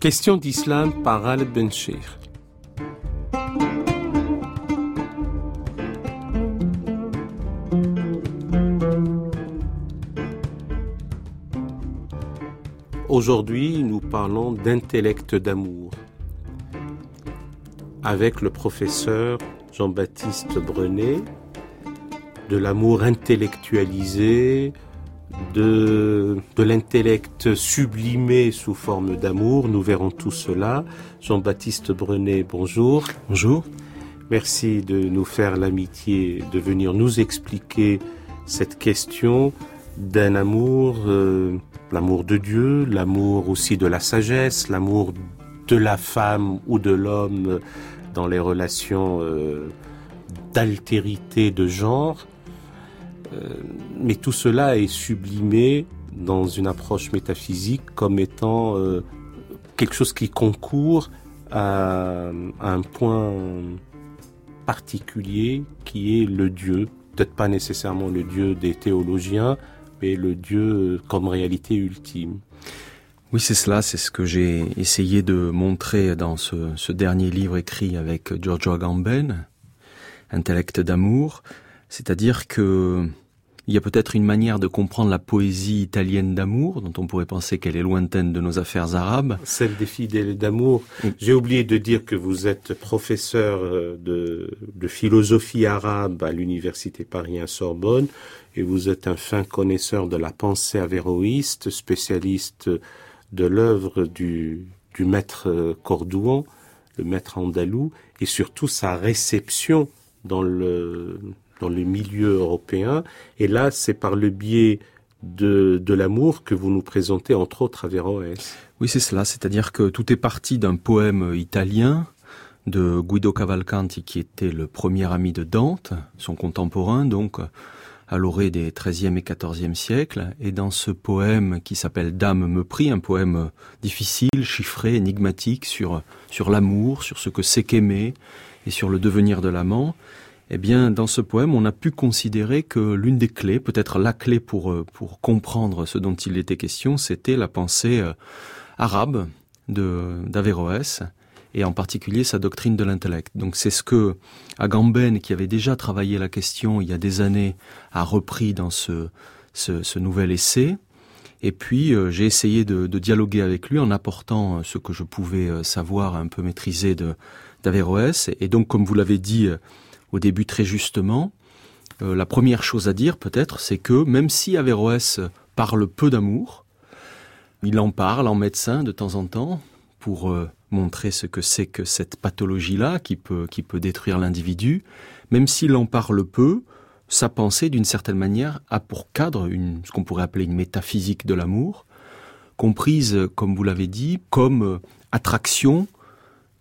Question d'islam par Al Benchir. Aujourd'hui, nous parlons d'intellect d'amour avec le professeur Jean-Baptiste Brenet, de l'amour intellectualisé, de, de l'intellect sublimé sous forme d'amour. Nous verrons tout cela. Jean-Baptiste Brenet, bonjour. Bonjour. Merci de nous faire l'amitié de venir nous expliquer cette question d'un amour, euh, l'amour de Dieu, l'amour aussi de la sagesse, l'amour de la femme ou de l'homme dans les relations euh, d'altérité de genre. Euh, mais tout cela est sublimé dans une approche métaphysique comme étant euh, quelque chose qui concourt à, un point particulier qui est le Dieu, peut-être pas nécessairement le Dieu des théologiens, mais le Dieu comme réalité ultime. Oui, c'est cela, c'est ce que j'ai essayé de montrer dans ce, ce, dernier livre écrit avec Giorgio Agamben, Intellect d'amour, c'est-à-dire que il y a peut-être une manière de comprendre la poésie italienne d'amour, dont on pourrait penser qu'elle est lointaine de nos affaires arabes. Celle des fidèles d'amour. J'ai oublié de dire que vous êtes professeur euh, de, de philosophie arabe à l'université Paris Sorbonne et vous êtes un fin connaisseur de la pensée avéroïste, spécialiste de l'œuvre du, du maître Cordouan, le maître andalou, et surtout sa réception dans le, dans le milieu européen. Et là, c'est par le biais de, de l'amour que vous nous présentez, entre autres, Averroès. Oui, c'est cela. C'est-à-dire que tout est parti d'un poème italien de Guido Cavalcanti, qui était le premier ami de Dante, son contemporain, donc à l'orée des XIIIe et XIVe siècles. Et dans ce poème qui s'appelle Dame me prie, un poème difficile, chiffré, énigmatique sur l'amour, sur ce que c'est qu'aimer et sur le devenir de l'amant, eh bien, dans ce poème, on a pu considérer que l'une des clés, peut-être la clé pour, pour comprendre ce dont il était question, c'était la pensée arabe d'Averroès, et en particulier sa doctrine de l'intellect. Donc c'est ce que Agamben, qui avait déjà travaillé la question il y a des années, a repris dans ce, ce, ce nouvel essai. Et puis euh, j'ai essayé de, de, dialoguer avec lui en apportant ce que je pouvais savoir, un peu maîtriser d'Averroès. Et donc, comme vous l'avez dit au début très justement, euh, la première chose à dire peut-être, c'est que même si Averroès parle peu d'amour, il en parle en médecin de temps en temps pour euh, montrer ce que c'est que cette pathologie-là qui peut, qui peut détruire l'individu, même s'il en parle peu, sa pensée, d'une certaine manière, a pour cadre ce qu'on pourrait appeler une métaphysique de l'amour, comprise, comme vous l'avez dit, comme attraction,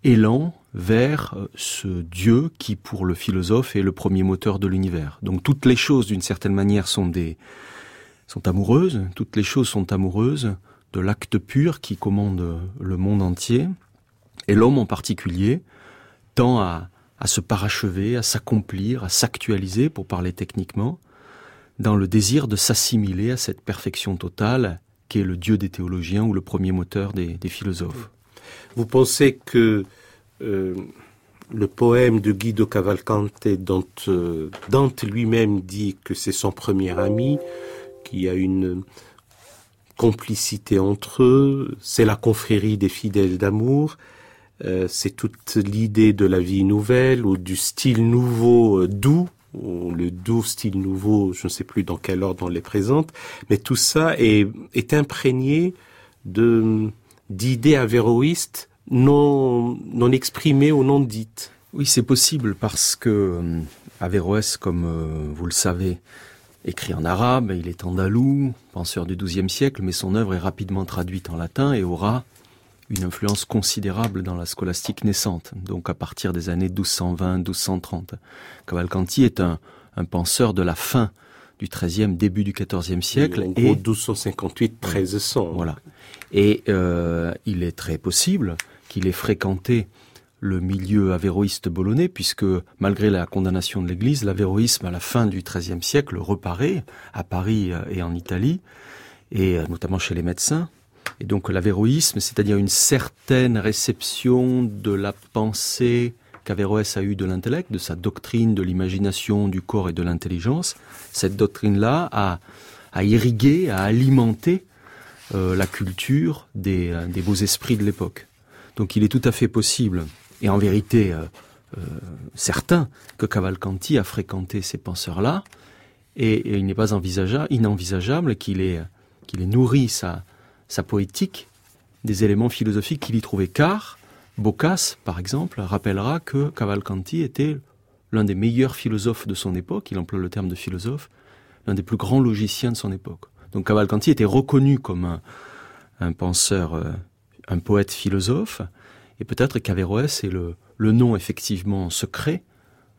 élan vers ce Dieu qui, pour le philosophe, est le premier moteur de l'univers. Donc toutes les choses, d'une certaine manière, sont des sont amoureuses. Toutes les choses sont amoureuses de l'acte pur qui commande le monde entier. Et l'homme en particulier tend à, à se parachever, à s'accomplir, à s'actualiser, pour parler techniquement, dans le désir de s'assimiler à cette perfection totale qui est le Dieu des théologiens ou le premier moteur des, des philosophes. Vous pensez que euh, le poème de Guido Cavalcante, dont euh, Dante lui-même dit que c'est son premier ami, qui a une complicité entre eux, c'est la confrérie des fidèles d'amour, euh, c'est toute l'idée de la vie nouvelle ou du style nouveau doux, ou le doux style nouveau, je ne sais plus dans quel ordre on les présente, mais tout ça est, imprégné d'idées avéroïstes non, non exprimées ou non dites. Oui, c'est possible parce que euh, Averroès, comme euh, vous le savez, écrit en arabe, il est andalou, penseur du XIIe siècle, mais son œuvre est rapidement traduite en latin et aura une influence considérable dans la scolastique naissante, donc à partir des années 1220-1230. Cavalcanti est un, un penseur de la fin du XIIIe, début du XIVe siècle. En gros, et 1258-1300. Voilà. Et euh, il est très possible qu'il ait fréquenté le milieu avéroïste bolonais, puisque malgré la condamnation de l'Église, l'avéroïsme à la fin du XIIIe siècle reparaît à Paris et en Italie, et notamment chez les médecins. Et donc l'avéroïsme, c'est-à-dire une certaine réception de la pensée qu'Averroès a eue de l'intellect, de sa doctrine de l'imagination, du corps et de l'intelligence, cette doctrine-là a, irrigué, a alimenté euh, la culture euh, des, beaux esprits de l'époque. Donc il est tout à fait possible, et en vérité euh, euh certain, que Cavalcanti a fréquenté ces penseurs-là, et, il n'est pas envisageable, inenvisageable qu'il ait, nourri sa, poétique des éléments philosophiques qu'il y trouvait, car Boccace, par exemple, rappellera que Cavalcanti était l'un des meilleurs philosophes de son époque, il emploie le terme de philosophe, l'un des plus grands logiciens de son époque. Donc Cavalcanti était reconnu comme un, un penseur, euh, un poète philosophe, et peut-être qu'Averroès est le, le, nom effectivement secret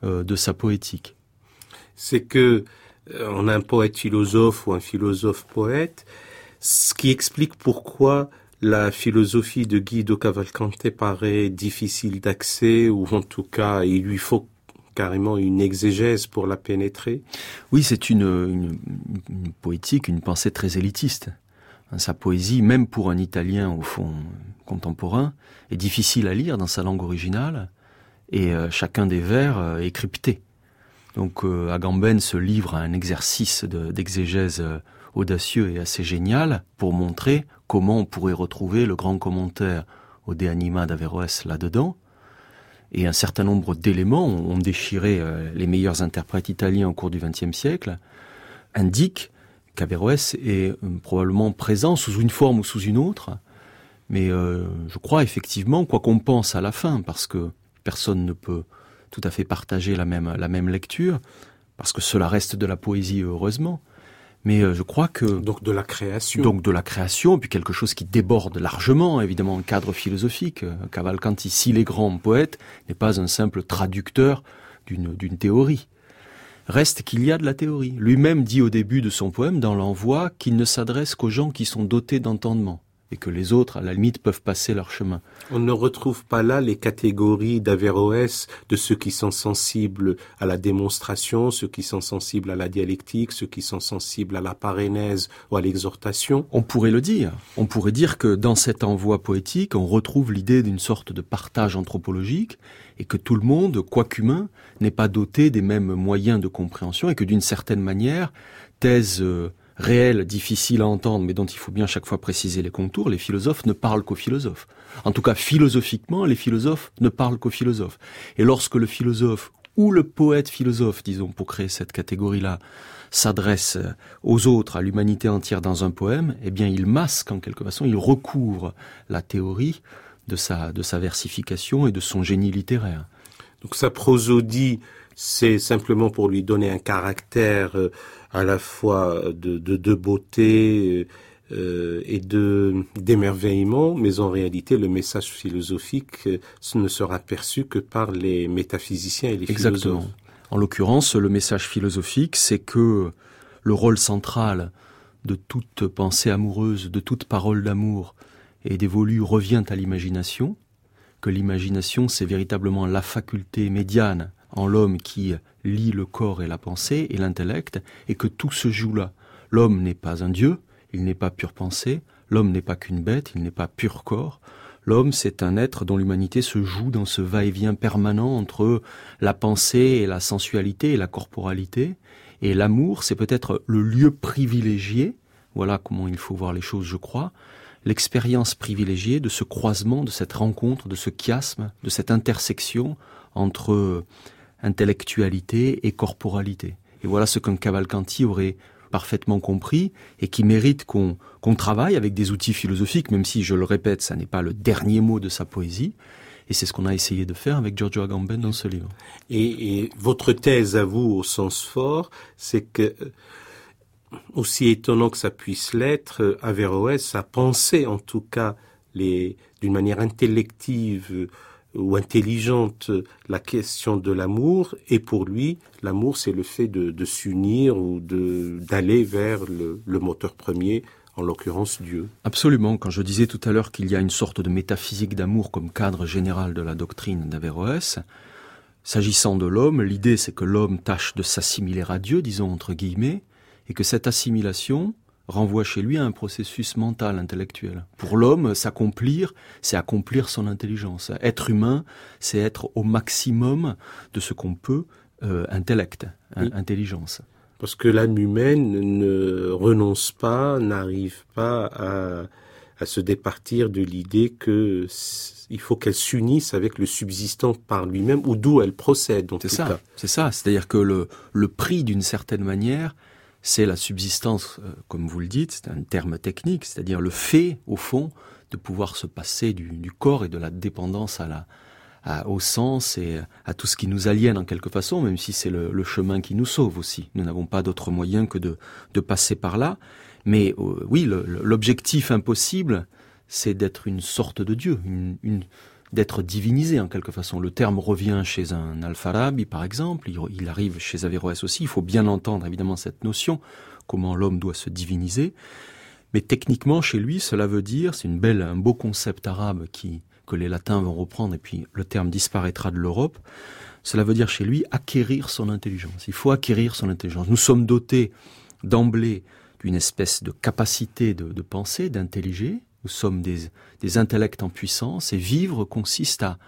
euh, de sa poétique. C'est que euh, on a un poète philosophe ou un philosophe poète, ce qui explique pourquoi la philosophie de Guido Cavalcante paraît difficile d'accès ou en tout cas il lui faut carrément une exégèse pour la pénétrer. Oui, c'est une, une, une, poétique, une pensée très élitiste. Sa poésie, même pour un Italien au fond contemporain, est difficile à lire dans sa langue originale et euh, chacun des vers euh, est crypté. Donc euh, Agamben se livre à un exercice d'exégèse de, audacieux et assez génial pour montrer comment on pourrait retrouver le grand commentaire au De Anima d'Averroès là-dedans, et un certain nombre d'éléments ont déchiré les meilleurs interprètes italiens au cours du XXe siècle, indiquent qu'Averroès est euh, probablement présent sous une forme ou sous une autre, mais euh, je crois effectivement quoi qu'on pense à la fin, parce que personne ne peut tout à fait partager la même, la même lecture, parce que cela reste de la poésie heureusement, mais euh, je crois que donc de la création. Donc de la création puis quelque chose qui déborde largement évidemment un cadre philosophique. Cavalcanti si les grands poètes n'est pas un simple traducteur d'une d'une théorie reste qu'il y a de la théorie lui-même dit au début de son poème dans l'envoi qu'il ne s'adresse qu'aux gens qui sont dotés d'entendement et que les autres à la limite peuvent passer leur chemin. On ne retrouve pas là les catégories d'Averroès de ceux qui sont sensibles à la démonstration, ceux qui sont sensibles à la dialectique, ceux qui sont sensibles à la parénèse ou à l'exhortation. On pourrait le dire. On pourrait dire que dans cet envoi poétique, on retrouve l'idée d'une sorte de partage anthropologique et que tout le monde, quoiqu'humain, n'est pas doté des mêmes moyens de compréhension et que d'une certaine manière, thèse euh, réel, difficile à entendre, mais dont il faut bien chaque fois préciser les contours, les philosophes ne parlent qu'aux philosophes. En tout cas, philosophiquement, les philosophes ne parlent qu'aux philosophes. Et lorsque le philosophe ou le poète philosophe, disons, pour créer cette catégorie-là, s'adresse aux autres, à l'humanité entière dans un poème, eh bien, il masque en quelque façon, il recouvre la théorie de sa, de sa versification et de son génie littéraire. Donc sa prosodie, c'est simplement pour lui donner un caractère euh, à la fois de, de, de beauté euh, et de d'émerveillement, mais en réalité le message philosophique euh, ne sera perçu que par les métaphysiciens et les Exactement. philosophes. En l'occurrence, le message philosophique, c'est que le rôle central de toute pensée amoureuse, de toute parole d'amour et dévolu revient à l'imagination, que l'imagination c'est véritablement la faculté médiane en l'homme qui lie le corps et la pensée et l'intellect, et que tout se joue là. L'homme n'est pas un dieu, il n'est pas pure pensée, l'homme n'est pas qu'une bête, il n'est pas pur corps. L'homme, c'est un être dont l'humanité se joue dans ce va-et-vient permanent entre la pensée et la sensualité et la corporalité. Et l'amour, c'est peut-être le lieu privilégié, voilà comment il faut voir les choses, je crois, l'expérience privilégiée de ce croisement, de cette rencontre, de ce chiasme, de cette intersection entre intellectualité et corporalité. Et voilà ce qu'un Cavalcanti aurait parfaitement compris et qui mérite qu'on qu travaille avec des outils philosophiques, même si, je le répète, ça n'est pas le dernier mot de sa poésie. Et c'est ce qu'on a essayé de faire avec Giorgio Agamben dans ce livre. Et, et votre thèse à vous, au sens fort, c'est que, aussi étonnant que ça puisse l'être, Averroès a pensé en tout cas d'une manière intellective, euh, ou intelligente la question de l'amour et pour lui l'amour c'est le fait de, s'unir ou d'aller vers le, le moteur premier en l'occurrence Dieu. Absolument, quand je disais tout à l'heure qu'il y a une sorte de métaphysique d'amour comme cadre général de la doctrine d'Averroès, s'agissant de l'homme, l'idée c'est que l'homme tâche de s'assimiler à Dieu, disons entre guillemets, et que cette assimilation renvoie chez lui à un processus mental, intellectuel. Pour l'homme, s'accomplir, c'est accomplir son intelligence. Être humain, c'est être au maximum de ce qu'on peut, euh, intellect, intelligence. Parce que l'âme humaine ne renonce pas, n'arrive pas à, à se départir de l'idée que il faut qu'elle s'unisse avec le subsistant par lui-même ou d'où elle procède. C'est ça, c'est ça. C'est-à-dire que le, le prix, d'une certaine manière, c'est la subsistance, euh, comme vous le dites, c'est un terme technique, c'est-à-dire le fait, au fond, de pouvoir se passer du, corps et de la dépendance à la, au sens et à tout ce qui nous aliène en quelque façon, même si c'est le, chemin qui nous sauve aussi. Nous n'avons pas d'autre moyen que de, de, passer par là. Mais euh, oui, l'objectif impossible, c'est d'être une sorte de Dieu, une, d'être divinisé en quelque façon. Le terme revient chez un Alfarabi, par exemple, il, arrive chez Averroès aussi, il faut bien entendre évidemment cette notion, comment l'homme doit se diviniser. Mais techniquement, chez lui, cela veut dire, c'est une belle, un beau concept arabe qui, que les latins vont reprendre, et puis le terme disparaîtra de l'Europe. Cela veut dire chez lui acquérir son intelligence. Il faut acquérir son intelligence. Nous sommes dotés d'emblée d'une espèce de capacité de, de penser, d'intelliger, nous sommes des, intellects en puissance et vivre consiste à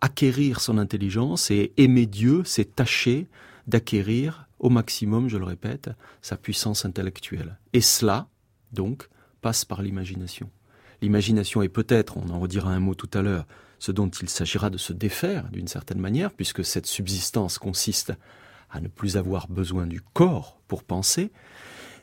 acquérir son intelligence et aimer Dieu, c'est tâcher d'acquérir au maximum, je le répète, sa puissance intellectuelle. Et cela, donc, passe par l'imagination. L'imagination est peut-être, on en redira un mot tout à l'heure, ce dont il s'agira de se défaire d'une certaine manière, puisque cette subsistance consiste à ne plus avoir besoin du corps pour penser,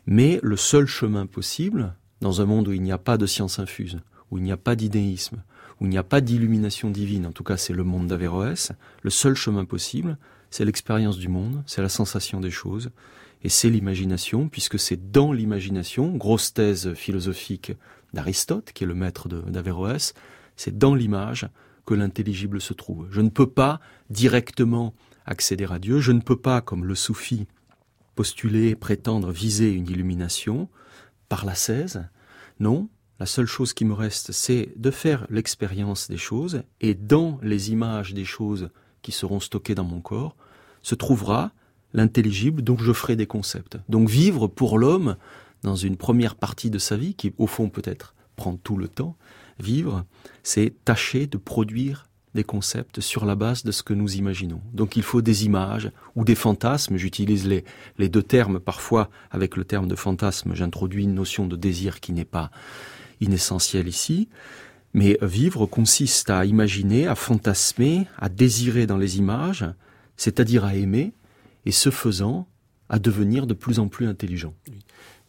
mais le seul chemin possible, dans un monde où il n'y a pas de science infuse, où il n'y a pas d'idéisme, où il n'y a pas d'illumination divine, en tout cas c'est le monde d'Averroès, le seul chemin possible, c'est l'expérience du monde, c'est la sensation des choses, et c'est l'imagination, puisque c'est dans l'imagination, grosse thèse philosophique d'Aristote, qui est le maître d'Averroès, c'est dans l'image que l'intelligible se trouve. Je ne peux pas directement accéder à Dieu, je ne peux pas, comme le soufi, postuler, prétendre, viser une illumination, par la 16. Non, la seule chose qui me reste, c'est de faire l'expérience des choses, et dans les images des choses qui seront stockées dans mon corps, se trouvera l'intelligible dont je ferai des concepts. Donc vivre pour l'homme dans une première partie de sa vie, qui au fond peut-être prend tout le temps, vivre, c'est tâcher de produire des concepts sur la base de ce que nous imaginons. Donc il faut des images ou des fantasmes. J'utilise les, les deux termes. Parfois, avec le terme de fantasme, j'introduis une notion de désir qui n'est pas inessentielle ici. Mais vivre consiste à imaginer, à fantasmer, à désirer dans les images, c'est-à-dire à aimer, et ce faisant, à devenir de plus en plus intelligent.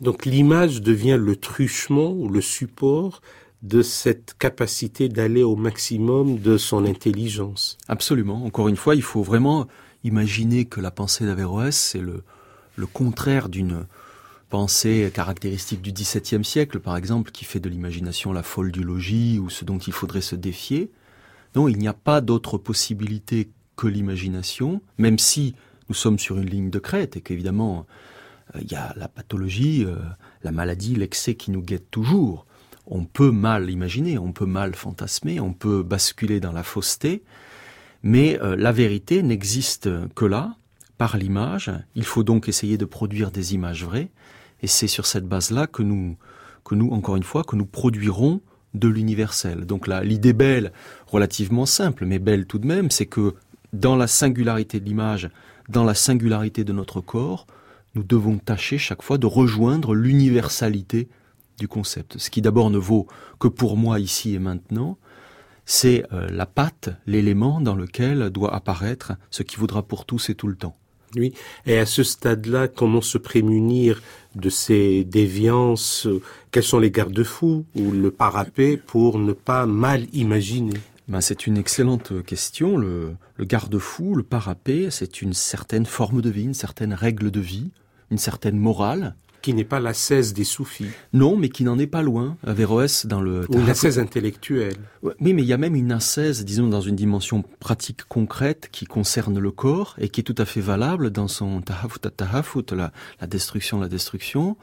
Donc l'image devient le truchement ou le support de cette capacité d'aller au maximum de son intelligence. Absolument. Encore une fois, il faut vraiment imaginer que la pensée d'Averroès, c'est le, le contraire d'une pensée caractéristique du XVIIe siècle, par exemple, qui fait de l'imagination la folle du logis ou ce dont il faudrait se défier. Non, il n'y a pas d'autre possibilité que l'imagination, même si nous sommes sur une ligne de crête et qu'évidemment, euh, il y a la pathologie, euh, la maladie, l'excès qui nous guette toujours on peut mal imaginer, on peut mal fantasmer, on peut basculer dans la fausseté, mais euh, la vérité n'existe que là, par l'image. Il faut donc essayer de produire des images vraies, et c'est sur cette base-là que nous, que nous, encore une fois, que nous produirons de l'universel. Donc là, l'idée belle, relativement simple, mais belle tout de même, c'est que dans la singularité de l'image, dans la singularité de notre corps, nous devons tâcher chaque fois de rejoindre l'universalité du concept. Ce qui d'abord ne vaut que pour moi ici et maintenant, c'est euh, la patte, l'élément dans lequel doit apparaître ce qui vaudra pour tous et tout le temps. Oui, et à ce stade-là, comment se prémunir de ces déviances? Quels sont les garde-fous ou le parapet pour ne pas mal imaginer? Ben, C'est une excellente question. Le, le garde-fou, le parapet, c'est une certaine forme de vie, une certaine règle de vie, une certaine morale qui n'est pas la cesse des soufis. Non, mais qui n'en est pas loin. Averroès dans le... Ou une ascèse intellectuelle. Oui, mais il y a même une ascèse, disons, dans une dimension pratique concrète qui concerne le corps et qui est tout à fait valable dans son tahafut tahafut, la, la destruction, la destruction.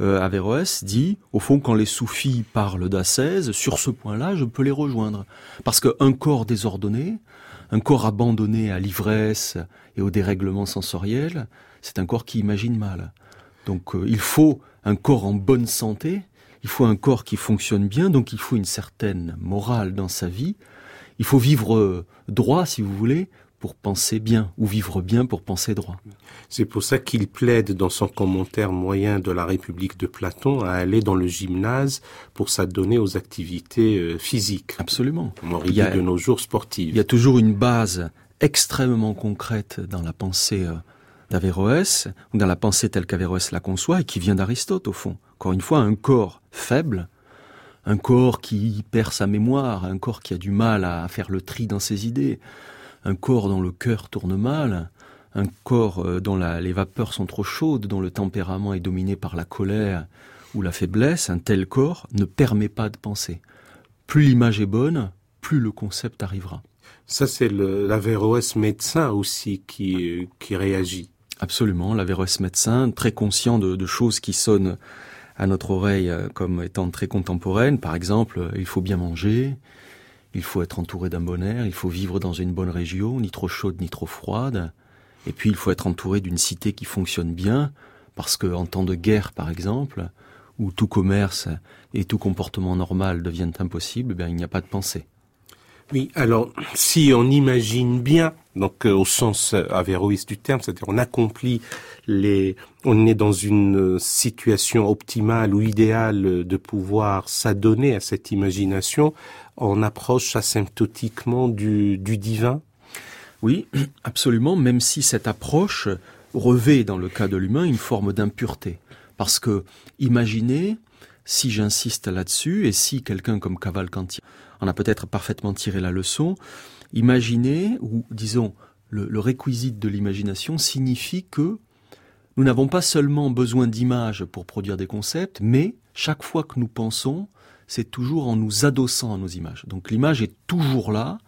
Euh, Averroès dit, au fond, quand les soufis parlent d'ascèse, sur ce point-là, je peux les rejoindre. Parce qu'un corps désordonné, un corps abandonné à l'ivresse et au dérèglement sensoriel, c'est un corps qui imagine mal. Donc euh, il faut un corps en bonne santé, il faut un corps qui fonctionne bien, donc il faut une certaine morale dans sa vie. Il faut vivre euh, droit, si vous voulez, pour penser bien, ou vivre bien pour penser droit. C'est pour ça qu'il plaide dans son commentaire moyen de la République de Platon à aller dans le gymnase pour s'adonner aux activités euh, physiques. Absolument. On il y a, de nos jours sportives. Il y a toujours une base extrêmement concrète dans la pensée d'Averroès, ou dans la pensée telle qu'Averroès la conçoit, et qui vient d'Aristote au fond. Encore une fois, un corps faible, un corps qui perd sa mémoire, un corps qui a du mal à faire le tri dans ses idées, un corps dont le cœur tourne mal, un corps euh, dont les vapeurs sont trop chaudes, dont le tempérament est dominé par la colère ou la faiblesse, un tel corps ne permet pas de penser. Plus l'image est bonne, plus le concept arrivera. Ça, c'est l'Averroès médecin aussi qui, qui réagit. Absolument, l'Averroès médecin, très conscient de, de, choses qui sonnent à notre oreille euh, comme étant très contemporaines. Par exemple, il faut bien manger, il faut être entouré d'un bon air, il faut vivre dans une bonne région, ni trop chaude ni trop froide. Et puis il faut être entouré d'une cité qui fonctionne bien, parce que en temps de guerre, par exemple, où tout commerce et tout comportement normal deviennent impossibles, ben, il n'y a pas de pensée. Oui, alors si on imagine bien, donc euh, au sens euh, avéroïste du terme, c'est-à-dire on accomplit les, on est dans une situation optimale ou idéale de pouvoir s'adonner à cette imagination, on approche asymptotiquement du, du divin. Oui, absolument, même si cette approche revêt dans le cas de l'humain une forme d'impureté, parce que imaginez si j'insiste là-dessus, et si quelqu'un comme Cavalcanti en a peut-être parfaitement tiré la leçon, imaginer, ou disons, le, le réquisite de l'imagination signifie que nous n'avons pas seulement besoin d'images pour produire des concepts, mais chaque fois que nous pensons, c'est toujours en nous adossant à nos images. Donc l'image est toujours là,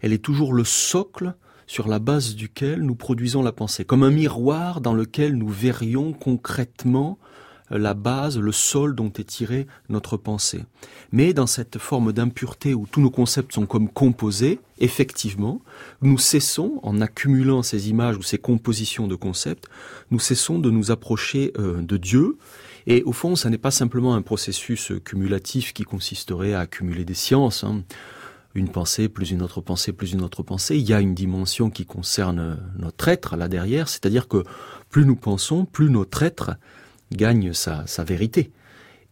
elle est toujours le socle sur la base duquel nous produisons la pensée, comme un miroir dans lequel nous verrions concrètement la base, le sol dont est tirée notre pensée. Mais dans cette forme d'impureté où tous nos concepts sont comme composés, effectivement, nous cessons, en accumulant ces images ou ces compositions de concepts, nous cessons de nous approcher euh, de Dieu. Et au fond, ça n'est pas simplement un processus cumulatif qui consisterait à accumuler des sciences. Hein. Une pensée, plus une autre pensée, plus une autre pensée. Il y a une dimension qui concerne notre être là derrière, c'est-à-dire que plus nous pensons, plus notre être gagne sa, vérité.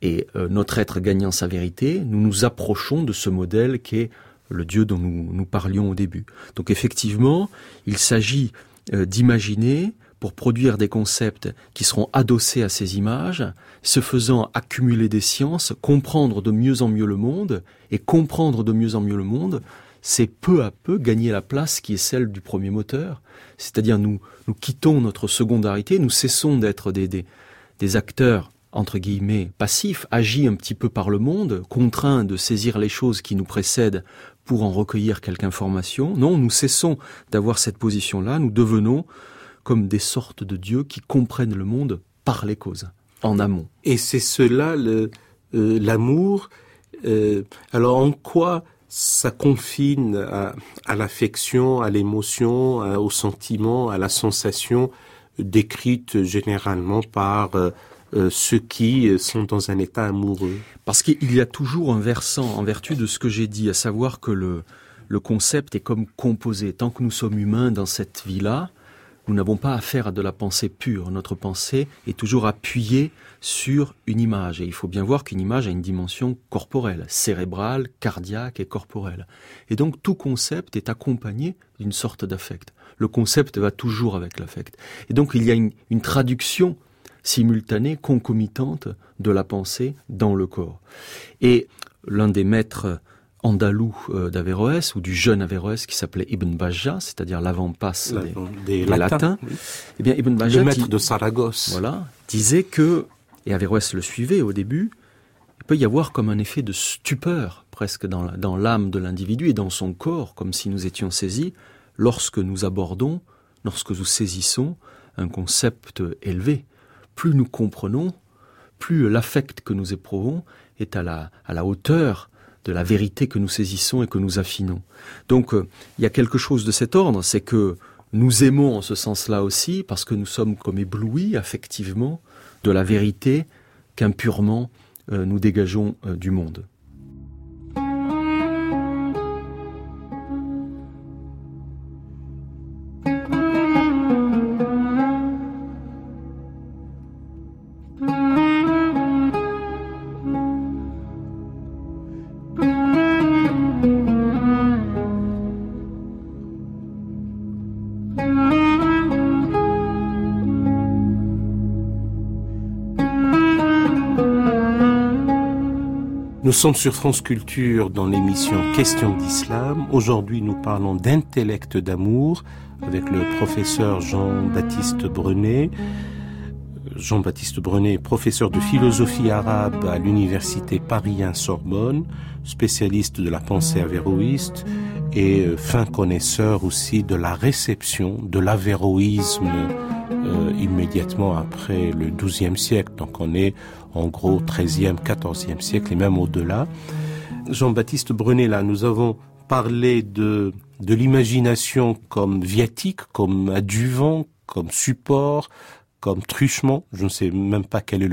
Et euh, notre être gagnant sa vérité, nous nous approchons de ce modèle qui est le Dieu dont nous, nous parlions au début. Donc effectivement, il s'agit euh, d'imaginer pour produire des concepts qui seront adossés à ces images, se faisant accumuler des sciences, comprendre de mieux en mieux le monde, et comprendre de mieux en mieux le monde, c'est peu à peu gagner la place qui est celle du premier moteur, c'est-à-dire nous, nous quittons notre secondarité, nous cessons d'être des, des, des acteurs entre guillemets passifs, agis un petit peu par le monde, contraints de saisir les choses qui nous précèdent pour en recueillir quelque information. Non, nous cessons d'avoir cette position-là, nous devenons comme des sortes de dieux qui comprennent le monde par les causes, en amont. Et c'est cela l'amour. Euh, alors en quoi ça confine à l'affection, à l'émotion, au sentiment, à la sensation décrite généralement par euh, euh, ceux qui sont dans un état amoureux. Parce qu'il y a toujours un versant en vertu de ce que j'ai dit, à savoir que le concept est comme composé. Tant que nous sommes humains dans cette vie-là, nous n'avons pas affaire à de la pensée pure. Notre pensée est toujours appuyée sur une image. Et il faut bien voir qu'une image a une dimension corporelle, cérébrale, cardiaque et corporelle. Et donc tout concept est accompagné d'une sorte d'affect le concept va toujours avec l'affect. Et donc il y a une, une traduction simultanée, concomitante de la pensée dans le corps. Et l'un des maîtres andalous euh, d'Averroès ou du jeune Averroès qui s'appelait Ibn Bajjah, c'est-à-dire l'avant-passe des, des, des, latins. Oui. Eh bien, Ibn Bajjah, le maître de Saragosse, voilà, disait que, et Averroès le suivait au début, il peut y avoir comme un effet de stupeur presque dans l'âme de l'individu et dans son corps, comme si nous étions saisis lorsque nous abordons, lorsque nous saisissons un concept élevé. Plus nous comprenons, plus l'affect que nous éprouvons est à la, hauteur de la vérité que nous saisissons et que nous affinons. Donc euh, il y a quelque chose de cet ordre, c'est que nous aimons en ce sens-là aussi parce que nous sommes comme éblouis affectivement de la vérité qu'impurement euh, nous dégageons euh, du monde. Nous sommes sur France Culture dans l'émission Question d'Islam. Aujourd'hui, nous parlons d'intellect d'amour avec le professeur Jean-Baptiste Brenet. Jean-Baptiste Brenet est professeur de philosophie arabe à l'université Paris 1 Sorbonne, spécialiste de la pensée avéroïste et euh, fin connaisseur aussi de la réception de l'avéroïsme euh, immédiatement après le XIIe siècle. Donc on est en gros 13e, 14e siècle et même au-delà. Jean-Baptiste Brenet, là, nous avons parlé de, de l'imagination comme viatique, comme adjuvant, comme support, comme truchement. Je ne sais même pas quelle est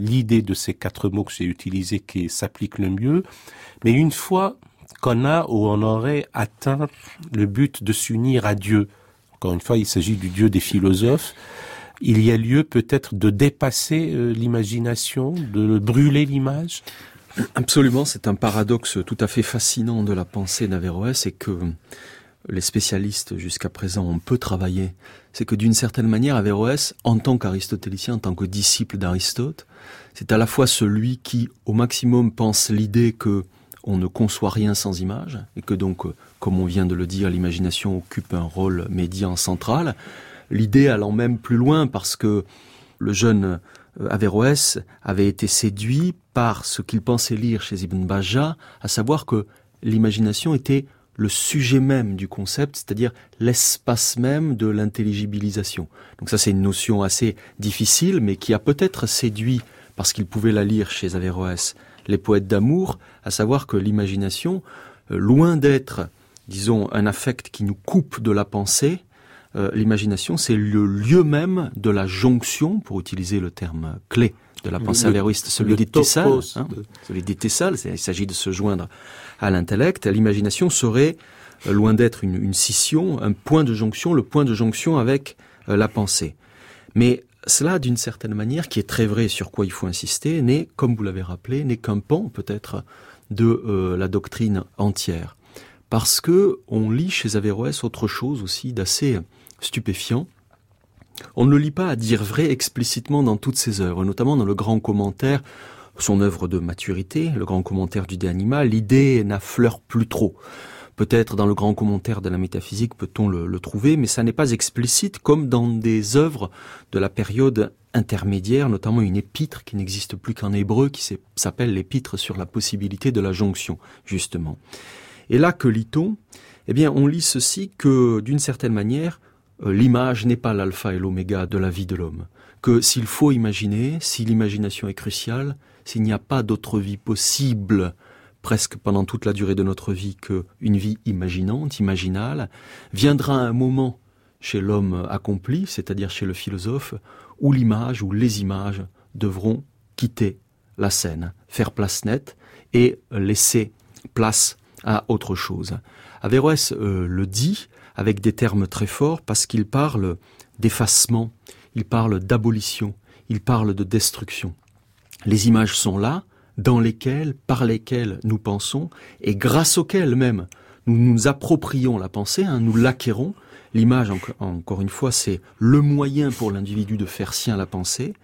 l'idée de ces quatre mots que j'ai utilisés qui s'appliquent le mieux. Mais une fois qu'on a ou on aurait atteint le but de s'unir à Dieu, encore une fois, il s'agit du Dieu des philosophes, il y a lieu peut-être de dépasser euh, l'imagination, de brûler l'image? Absolument, c'est un paradoxe tout à fait fascinant de la pensée d'Averroès et que les spécialistes jusqu'à présent ont peu travaillé. C'est que d'une certaine manière, Averroès, en tant qu'aristotélicien, en tant que disciple d'Aristote, c'est à la fois celui qui, au maximum, pense l'idée que on ne conçoit rien sans image et que donc, comme on vient de le dire, l'imagination occupe un rôle médian central, l'idée allant même plus loin parce que le jeune euh, Averroès avait été séduit par ce qu'il pensait lire chez Ibn Bajjah, à savoir que l'imagination était le sujet même du concept, c'est-à-dire l'espace même de l'intelligibilisation. Donc ça c'est une notion assez difficile, mais qui a peut-être séduit, parce qu'il pouvait la lire chez Averroès, les poètes d'amour, à savoir que l'imagination, euh, loin d'être, disons, un affect qui nous coupe de la pensée, euh, l'imagination, c'est le lieu même de la jonction, pour utiliser le terme clé de la pensée avéroïste, celui des Tessales. Hein, celui des Tessales, il s'agit de se joindre à l'intellect. L'imagination serait, euh, loin d'être une, scission, un point de jonction, le point de jonction avec euh, la pensée. Mais cela, d'une certaine manière, qui est très vrai, sur quoi il faut insister, n'est, comme vous l'avez rappelé, n'est qu'un pan peut-être de la doctrine entière. Parce que on lit chez Averroès autre chose aussi d'assez stupéfiant. On ne le lit pas à dire vrai explicitement dans toutes ses œuvres, notamment dans le grand commentaire, son œuvre de maturité, le grand commentaire du animal, l'idée n'affleure plus trop. Peut-être dans le grand commentaire de la métaphysique peut-on le, le, trouver, mais ça n'est pas explicite comme dans des œuvres de la période intermédiaire, notamment une épître qui n'existe plus qu'en hébreu, qui s'appelle l'épître sur la possibilité de la jonction, justement. Et là, que lit-on? Eh bien, on lit ceci que, d'une certaine manière, l'image n'est pas l'alpha et l'oméga de la vie de l'homme. Que s'il faut imaginer, si l'imagination est cruciale, s'il n'y a pas d'autre vie possible presque pendant toute la durée de notre vie qu'une vie imaginante, imaginale, viendra un moment chez l'homme accompli, c'est-à-dire chez le philosophe, où l'image ou les images devront quitter la scène, faire place nette et laisser place à autre chose. Averroès euh, le dit, avec des termes très forts parce qu'il parle d'effacement, il parle d'abolition, il parle de destruction. Les images sont là, dans lesquelles, par lesquelles nous pensons, et grâce auxquelles même nous nous approprions la pensée, hein, nous l'acquérons. L'image, encore une fois, c'est le moyen pour l'individu de faire sien la pensée.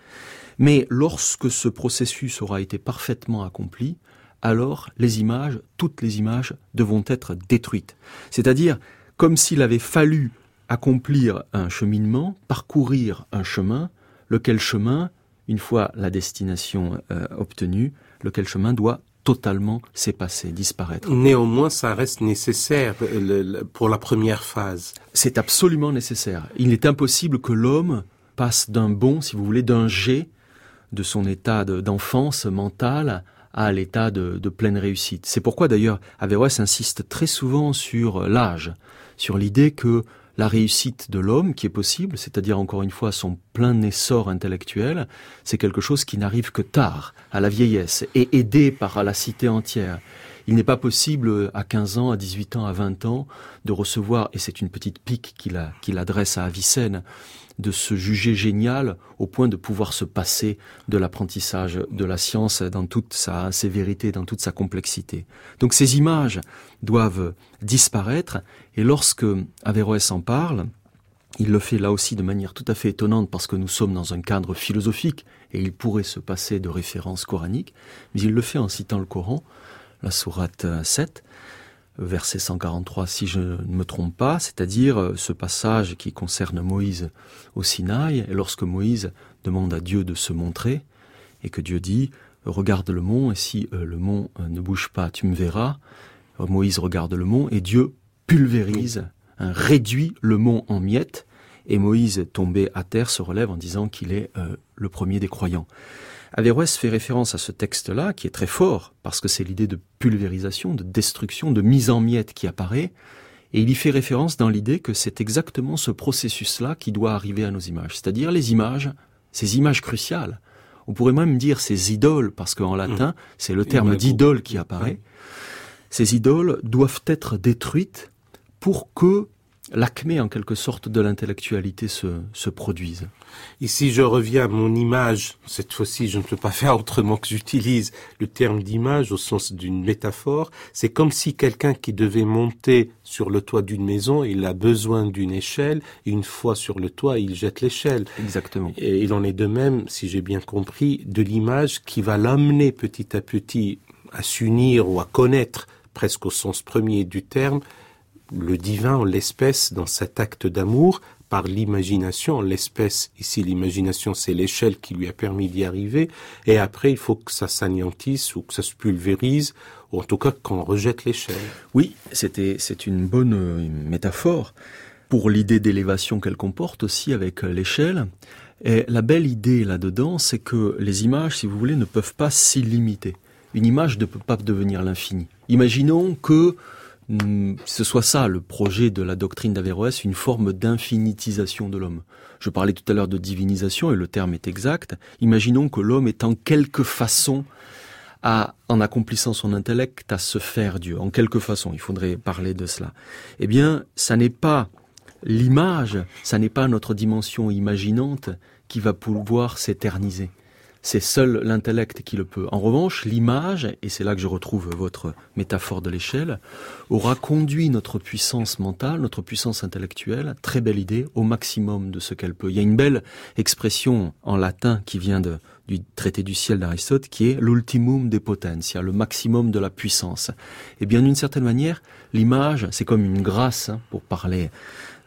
Mais lorsque ce processus aura été parfaitement accompli, alors les images, toutes les images, devront être détruites. C'est-à-dire, comme s'il avait fallu accomplir un cheminement, parcourir un chemin, lequel chemin, une fois la destination euh, obtenue, lequel chemin doit totalement s'effacer, disparaître. Néanmoins, ça reste nécessaire euh, pour la première phase. C'est absolument nécessaire. Il est impossible que l'homme passe d'un bon, si vous voulez, d'un jet de son état d'enfance mentale à l'état de, de, pleine réussite. C'est pourquoi d'ailleurs Averroès insiste très souvent sur l'âge sur l'idée que la réussite de l'homme qui est possible, c'est-à-dire encore une fois son plein essor intellectuel, c'est quelque chose qui n'arrive que tard, à la vieillesse, et aidé par la cité entière. Il n'est pas possible à 15 ans, à 18 ans, à 20 ans de recevoir, et c'est une petite pique qu'il adresse à Avicenne, de se juger génial au point de pouvoir se passer de l'apprentissage de la science dans toute sa sévérité, dans toute sa complexité. Donc ces images doivent disparaître et lorsque Averroès en parle, il le fait là aussi de manière tout à fait étonnante parce que nous sommes dans un cadre philosophique et il pourrait se passer de références coraniques, mais il le fait en citant le Coran, la sourate 7, verset 143 si je ne me trompe pas, c'est-à-dire euh, ce passage qui concerne Moïse au Sinaï, lorsque Moïse demande à Dieu de se montrer, et que Dieu dit, regarde le mont, et si euh, le mont euh, ne bouge pas, tu me verras, Moïse regarde le mont, et Dieu pulvérise, hein, réduit le mont en miettes, et Moïse, tombé à terre, se relève en disant qu'il est le premier des croyants. Averroès fait référence à ce texte-là, qui est très fort, parce que c'est l'idée de pulvérisation, de destruction, de mise en miettes qui apparaît, et il y fait référence dans l'idée que c'est exactement ce processus-là qui doit arriver à nos images, c'est-à-dire les images, ces images cruciales. On pourrait même dire ces idoles, parce qu'en latin, mmh. c'est le terme d'idole qui apparaît. Ces idoles doivent être détruites pour que l'acmé en quelque sorte de l'intellectualité se, se produise. Ici, je reviens à mon image. Cette fois-ci, je ne peux pas faire autrement que j'utilise le terme d'image au sens d'une métaphore. C'est comme si quelqu'un qui devait monter sur le toit d'une maison, il a besoin d'une échelle, et une fois sur le toit, il jette l'échelle. Exactement. Et il en est de même, si j'ai bien compris, de l'image qui va l'amener petit à petit à s'unir ou à connaître, presque au sens premier du terme, le divin en l'espèce dans cet acte d'amour par l'imagination. L'espèce, ici l'imagination, c'est l'échelle qui lui a permis d'y arriver. Et après, il faut que ça s'anéantisse ou que ça se pulvérise, ou en tout cas qu'on rejette l'échelle. Oui, c'était, c'est une bonne euh, métaphore pour l'idée d'élévation qu'elle comporte aussi avec euh, l'échelle. Et la belle idée là-dedans, c'est que les images, si vous voulez, ne peuvent pas s'illimiter. Une image ne peut pas devenir l'infini. Imaginons que ce soit ça le projet de la doctrine d'Averroès, une forme d'infinitisation de l'homme. Je parlais tout à l'heure de divinisation et le terme est exact. Imaginons que l'homme est en quelque façon à, en accomplissant son intellect, à se faire Dieu. En quelque façon, il faudrait parler de cela. Eh bien, ça n'est pas l'image, ça n'est pas notre dimension imaginante qui va pouvoir s'éterniser. C'est seul l'intellect qui le peut. En revanche, l'image, et c'est là que je retrouve votre métaphore de l'échelle, aura conduit notre puissance mentale, notre puissance intellectuelle, très belle idée, au maximum de ce qu'elle peut. Il y a une belle expression en latin qui vient de, du traité du ciel d'Aristote qui est l'ultimum des potentia, le maximum de la puissance. Et eh bien, d'une certaine manière, l'image, c'est comme une grâce, hein, pour parler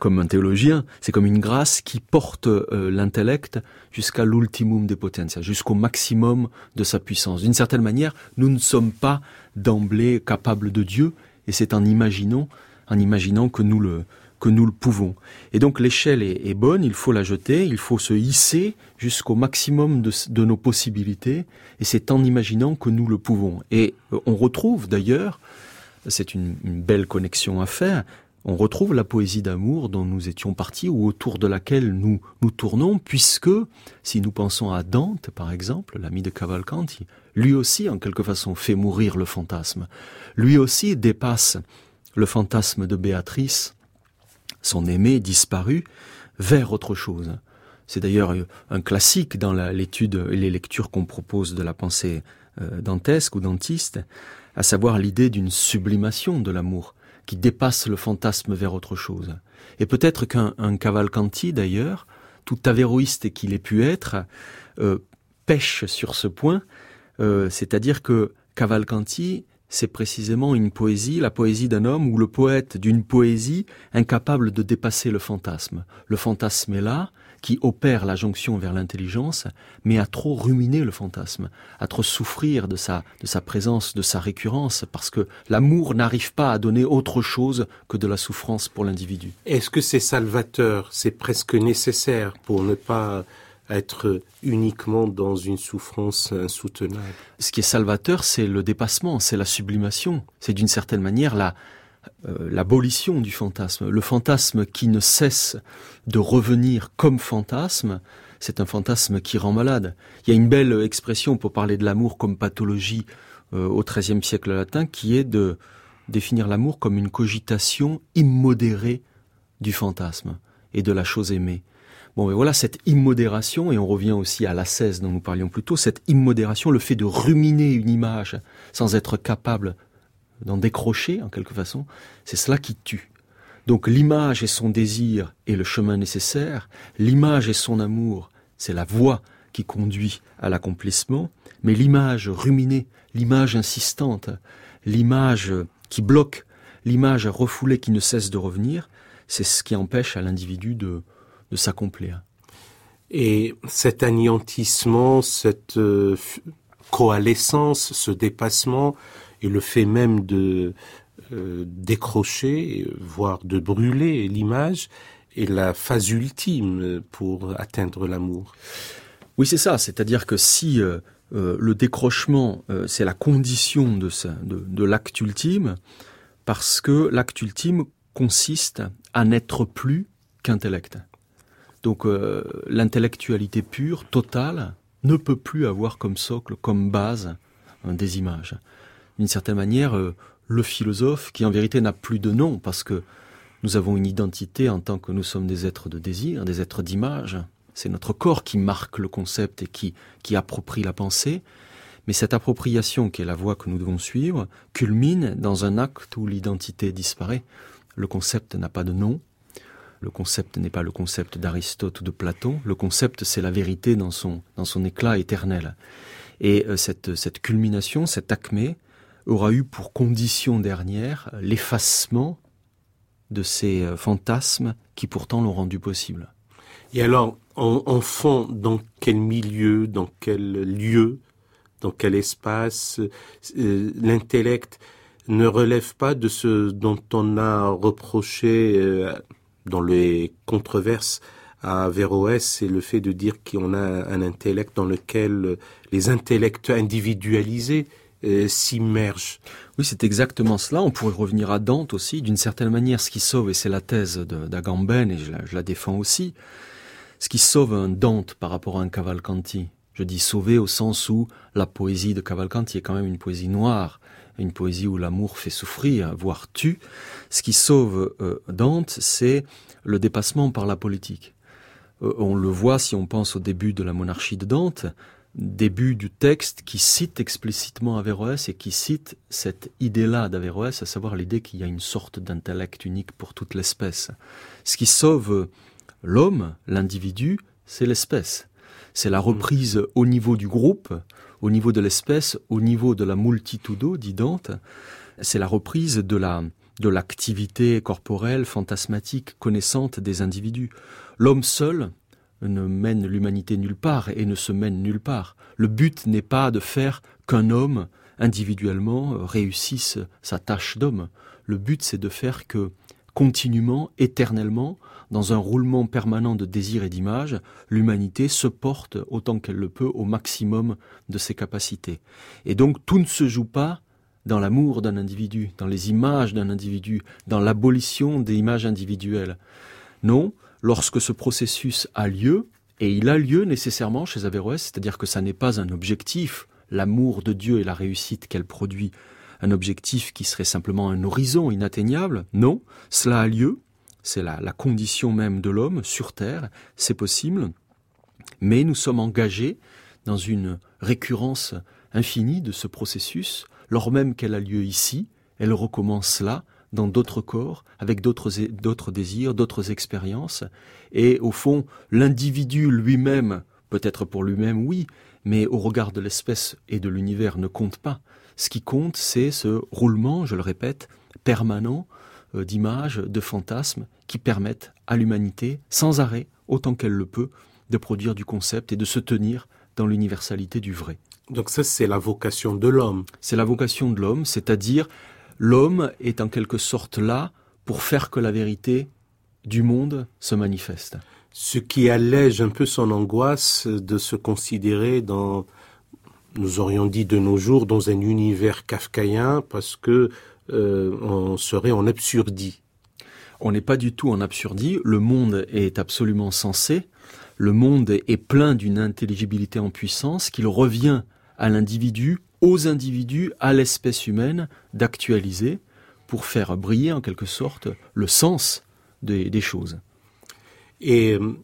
comme un théologien, c'est comme une grâce qui porte euh, l'intellect jusqu'à l'ultimum des potentia, jusqu'au maximum de sa puissance. D'une certaine manière, nous ne sommes pas d'emblée capables de Dieu, et c'est en imaginant, en imaginant que nous le que nous le pouvons. Et donc l'échelle est, bonne, il faut la jeter, il faut se hisser jusqu'au maximum de, de, nos possibilités, et c'est en imaginant que nous le pouvons. Et euh, on retrouve d'ailleurs, c'est une, belle connexion à faire, on retrouve la poésie d'amour dont nous étions partis ou autour de laquelle nous nous tournons, puisque si nous pensons à Dante, par exemple, l'ami de Cavalcanti, lui aussi, en quelque façon, fait mourir le fantasme. Lui aussi dépasse le fantasme de Béatrice, son aimé disparu, vers autre chose. C'est d'ailleurs un classique dans l'étude et les lectures qu'on propose de la pensée euh, dantesque ou dantiste, à savoir l'idée d'une sublimation de l'amour qui dépasse le fantasme vers autre chose. Et peut-être qu'un Cavalcanti, d'ailleurs, tout avéroïste qu'il ait pu être, euh, pêche sur ce point, euh, c'est-à-dire que Cavalcanti, c'est précisément une poésie, la poésie d'un homme ou le poète d'une poésie incapable de dépasser le fantasme. Le fantasme est là, qui opère la jonction vers l'intelligence, mais à trop ruminer le fantasme, à trop souffrir de sa, de sa présence, de sa récurrence, parce que l'amour n'arrive pas à donner autre chose que de la souffrance pour l'individu. Est-ce que c'est salvateur C'est presque nécessaire pour ne pas être uniquement dans une souffrance insoutenable? Ce qui est salvateur, c'est le dépassement, c'est la sublimation, c'est d'une certaine manière la, euh, l'abolition du fantasme. Le fantasme qui ne cesse de revenir comme fantasme, c'est un fantasme qui rend malade. Il y a une belle expression pour parler de l'amour comme pathologie euh, au XIIIe siècle latin qui est de définir l'amour comme une cogitation immodérée du fantasme et de la chose aimée. Bon, et voilà cette immodération, et on revient aussi à l'ascèse dont nous parlions plus tôt, cette immodération, le fait de ruminer une image sans être capable d'en décrocher en quelque façon, c'est cela qui tue. Donc l'image et son désir est le chemin nécessaire, l'image et son amour, c'est la voie qui conduit à l'accomplissement, mais l'image ruminée, l'image insistante, l'image qui bloque, l'image refoulée qui ne cesse de revenir, c'est ce qui empêche à l'individu de, s'accomplir. Et cet anéantissement, cette euh, coalescence, ce dépassement, et le fait même de euh, décrocher, voire de brûler l'image, est la phase ultime pour atteindre l'amour. Oui, c'est ça. C'est-à-dire que si euh, le décrochement, c'est la condition de, de, l'acte ultime, parce que l'acte ultime consiste à n'être plus qu'intellect. Donc euh, l'intellectualité pure, totale, ne peut plus avoir comme socle, comme base, hein, des images. D'une certaine manière, euh, le philosophe, qui en vérité n'a plus de nom, parce que nous avons une identité en tant que nous sommes des êtres de désir, des êtres d'image, c'est notre corps qui marque le concept et qui, qui approprie la pensée, mais cette appropriation qui est la voie que nous devons suivre culmine dans un acte où l'identité disparaît. Le concept n'a pas de nom, le concept n'est pas le concept d'Aristote ou de Platon. Le concept, c'est la vérité dans son, dans son éclat éternel. Et euh, cette, culmination, cet acmé, aura eu pour condition dernière l'effacement de ces euh, fantasmes qui pourtant l'ont rendu possible. Et alors, en, fond, dans quel milieu, dans quel lieu, dans quel espace, euh, l'intellect ne relève pas de ce dont on a reproché dans les controverses à Averroès, c'est le fait de dire qu'on a un intellect dans lequel les intellects individualisés s'immergent. Oui, c'est exactement cela. On pourrait revenir à Dante aussi. D'une certaine manière, ce qui sauve, et c'est la thèse d'Agamben, et je la, je la, défends aussi, ce qui sauve un Dante par rapport à un Cavalcanti, je dis sauver au sens où la poésie de Cavalcanti est quand même une poésie noire, une poésie où l'amour fait souffrir, voire tue. Ce qui sauve euh, Dante, c'est le dépassement par la politique. Euh, on le voit si on pense au début de la monarchie de Dante, début du texte qui cite explicitement Averroès et qui cite cette idée-là d'Averroès, à savoir l'idée qu'il y a une sorte d'intellect unique pour toute l'espèce. Ce qui sauve l'homme, l'individu, c'est l'espèce. C'est la reprise au niveau du groupe, au niveau de l'espèce, au niveau de la multitudo, dit Dante, c'est la reprise de la de l'activité corporelle, fantasmatique, connaissante des individus. L'homme seul ne mène l'humanité nulle part et ne se mène nulle part. Le but n'est pas de faire qu'un homme individuellement réussisse sa tâche d'homme. Le but c'est de faire que continuellement, éternellement, dans un roulement permanent de désir et d'image, l'humanité se porte autant qu'elle le peut au maximum de ses capacités. Et donc tout ne se joue pas dans l'amour d'un individu, dans les images d'un individu, dans l'abolition des images individuelles. Non, lorsque ce processus a lieu, et il a lieu nécessairement chez Averroès, c'est-à-dire que ça n'est pas un objectif, l'amour de Dieu et la réussite qu'elle produit, un objectif qui serait simplement un horizon inatteignable. Non, cela a lieu, c'est la, la condition même de l'homme sur Terre, c'est possible, mais nous sommes engagés dans une récurrence infinie de ce processus, lors même qu'elle a lieu ici, elle recommence là, dans d'autres corps, avec d'autres désirs, d'autres expériences, et au fond, l'individu lui-même, peut-être pour lui-même, oui, mais au regard de l'espèce et de l'univers ne compte pas. Ce qui compte, c'est ce roulement, je le répète, permanent euh, d'images, de fantasmes qui permettent à l'humanité, sans arrêt, autant qu'elle le peut, de produire du concept et de se tenir dans l'universalité du vrai. Donc ça, c'est la vocation de l'homme. C'est la vocation de l'homme, c'est-à-dire l'homme est en quelque sorte là pour faire que la vérité du monde se manifeste. Ce qui allège un peu son angoisse de se considérer dans nous aurions dit de nos jours, dans un univers kafkaïen, parce que on serait en absurdie. On n'est pas du tout en absurdie. Le monde est absolument sensé. Le monde est plein d'une intelligibilité en puissance qu'il revient à l'individu, aux individus, à l'espèce humaine d'actualiser pour faire briller en quelque sorte le sens des, choses. Et euh,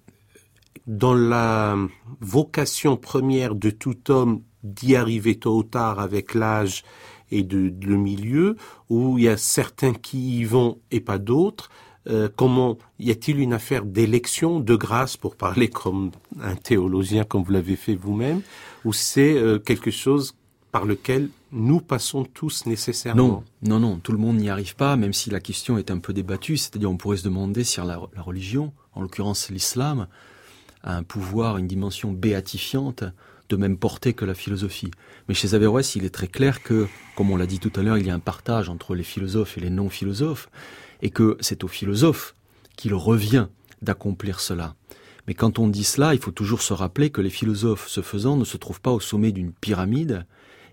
dans la vocation première de tout homme d'y arriver tôt ou tard avec l'âge et le milieu, où il y a certains qui y vont et pas d'autres, euh, comment y a-t-il une affaire d'élection de grâce pour parler comme un théologien comme vous l'avez fait vous-même ou c'est euh, quelque chose par lequel nous passons tous nécessairement Non, non, non, tout le monde n'y arrive pas, même si la question est un peu débattue. C'est-à-dire, on pourrait se demander si la, religion, en l'occurrence l'islam, a un pouvoir, une dimension béatifiante de même portée que la philosophie. Mais chez Averroès, il est très clair que, comme on l'a dit tout à l'heure, il y a un partage entre les philosophes et les non-philosophes, et que c'est aux philosophes qu'il revient d'accomplir cela. Mais quand on dit cela, il faut toujours se rappeler que les philosophes, ce faisant, ne se trouvent pas au sommet d'une pyramide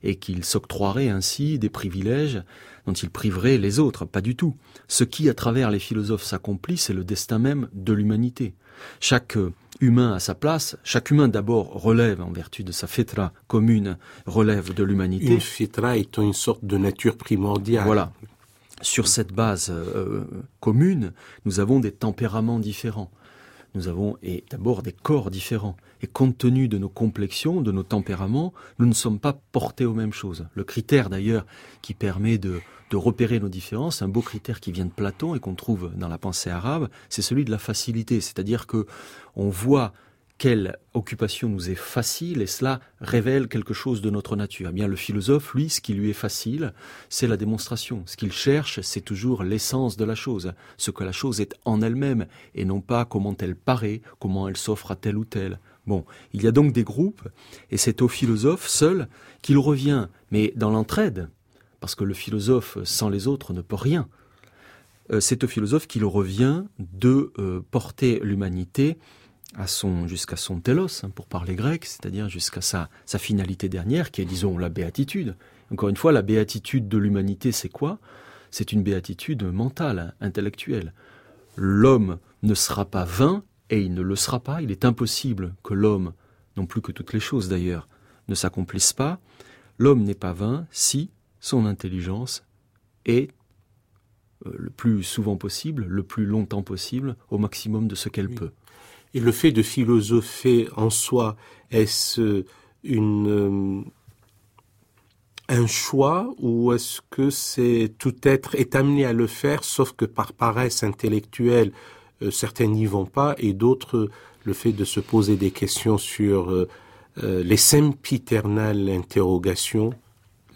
et qu'ils s'octroieraient ainsi des privilèges dont ils priveraient les autres. Pas du tout. Ce qui, à travers les philosophes, s'accomplit, c'est le destin même de l'humanité. Chaque humain à sa place, chaque humain d'abord relève, en vertu de sa fétra commune, relève de l'humanité. Une étant une sorte de nature primordiale. Voilà sur cette base euh, commune, nous avons des tempéraments différents. Nous avons d'abord des corps différents. Et compte tenu de nos complexions, de nos tempéraments, nous ne sommes pas portés aux mêmes choses. Le critère d'ailleurs qui permet de, de repérer nos différences, un beau critère qui vient de Platon et qu'on trouve dans la pensée arabe, c'est celui de la facilité. C'est-à-dire que on voit quelle occupation nous est facile et cela révèle quelque chose de notre nature. Eh bien, le philosophe, lui, ce qui lui est facile, c'est la démonstration. Ce qu'il cherche, c'est toujours l'essence de la chose, ce que la chose est en elle-même et non pas comment elle paraît, comment elle s'offre à tel ou tel. Bon, il y a donc des groupes et c'est au philosophe seul qu'il revient, mais dans l'entraide, parce que le philosophe sans les autres ne peut rien. Euh, c'est au philosophe qu'il revient de euh, porter l'humanité à son, jusqu'à son telos, hein, pour parler grec, c'est-à-dire jusqu'à sa, sa finalité dernière, qui est, disons, la béatitude. Encore une fois, la béatitude de l'humanité, c'est quoi? C'est une béatitude mentale, intellectuelle. L'homme ne sera pas vain, et il ne le sera pas. Il est impossible que l'homme, non plus que toutes les choses d'ailleurs, ne s'accomplissent pas. L'homme n'est pas vain si son intelligence est euh, le plus souvent possible, le plus longtemps possible, au maximum de ce qu'elle peut. Et le fait de philosopher en soi, est-ce une euh, un choix ou est-ce que tout être est amené à le faire, sauf que par paresse intellectuelle, euh, certains n'y vont pas et d'autres le fait de se poser des questions sur euh, les sempiternales interrogations,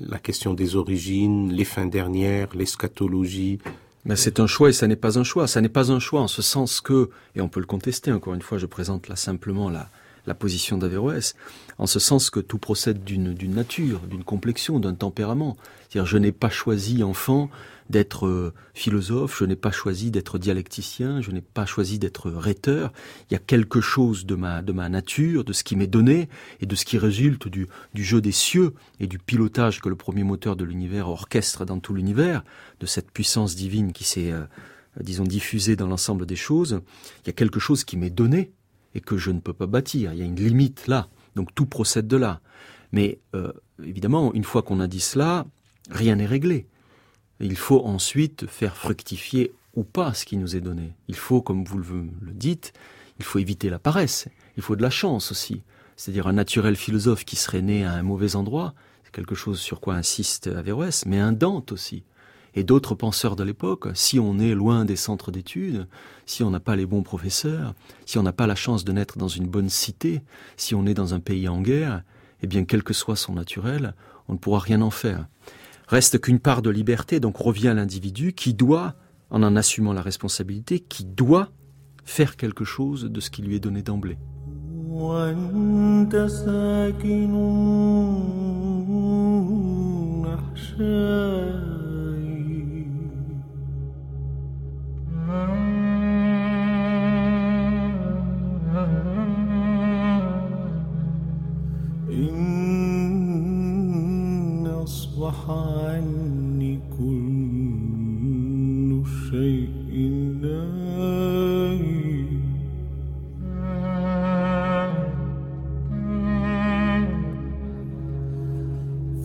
la question des origines, les fins dernières, l'eschatologie, mais c'est un choix et ça n'est pas un choix. Ça n'est pas un choix en ce sens que, et on peut le contester, encore une fois, je présente là simplement la, la position d'Averroès, en ce sens que tout procède d'une nature, d'une complexion, d'un tempérament. C'est-à-dire, je n'ai pas choisi, enfant, d'être euh, philosophe, je n'ai pas choisi d'être dialecticien, je n'ai pas choisi d'être rhéteur. Il y a quelque chose de ma, de ma nature, de ce qui m'est donné, et de ce qui résulte du, du jeu des cieux et du pilotage que le premier moteur de l'univers orchestre dans tout l'univers, de cette puissance divine qui s'est, euh, disons, diffusée dans l'ensemble des choses. Il y a quelque chose qui m'est donné, et que je ne peux pas bâtir. Il y a une limite là. Donc tout procède de là. Mais euh, évidemment, une fois qu'on a dit cela, rien n'est réglé. Il faut ensuite faire fructifier ou pas ce qui nous est donné. Il faut, comme vous le dites, il faut éviter la paresse. Il faut de la chance aussi. C'est-à-dire un naturel philosophe qui serait né à un mauvais endroit, c'est quelque chose sur quoi insiste Averroès, mais un Dante aussi et d'autres penseurs de l'époque, si on est loin des centres d'études, si on n'a pas les bons professeurs, si on n'a pas la chance de naître dans une bonne cité, si on est dans un pays en guerre, eh bien, quel que soit son naturel, on ne pourra rien en faire. Reste qu'une part de liberté, donc revient à l'individu qui doit, en en assumant la responsabilité, qui doit faire quelque chose de ce qui lui est donné d'emblée. إن أصبح عني كل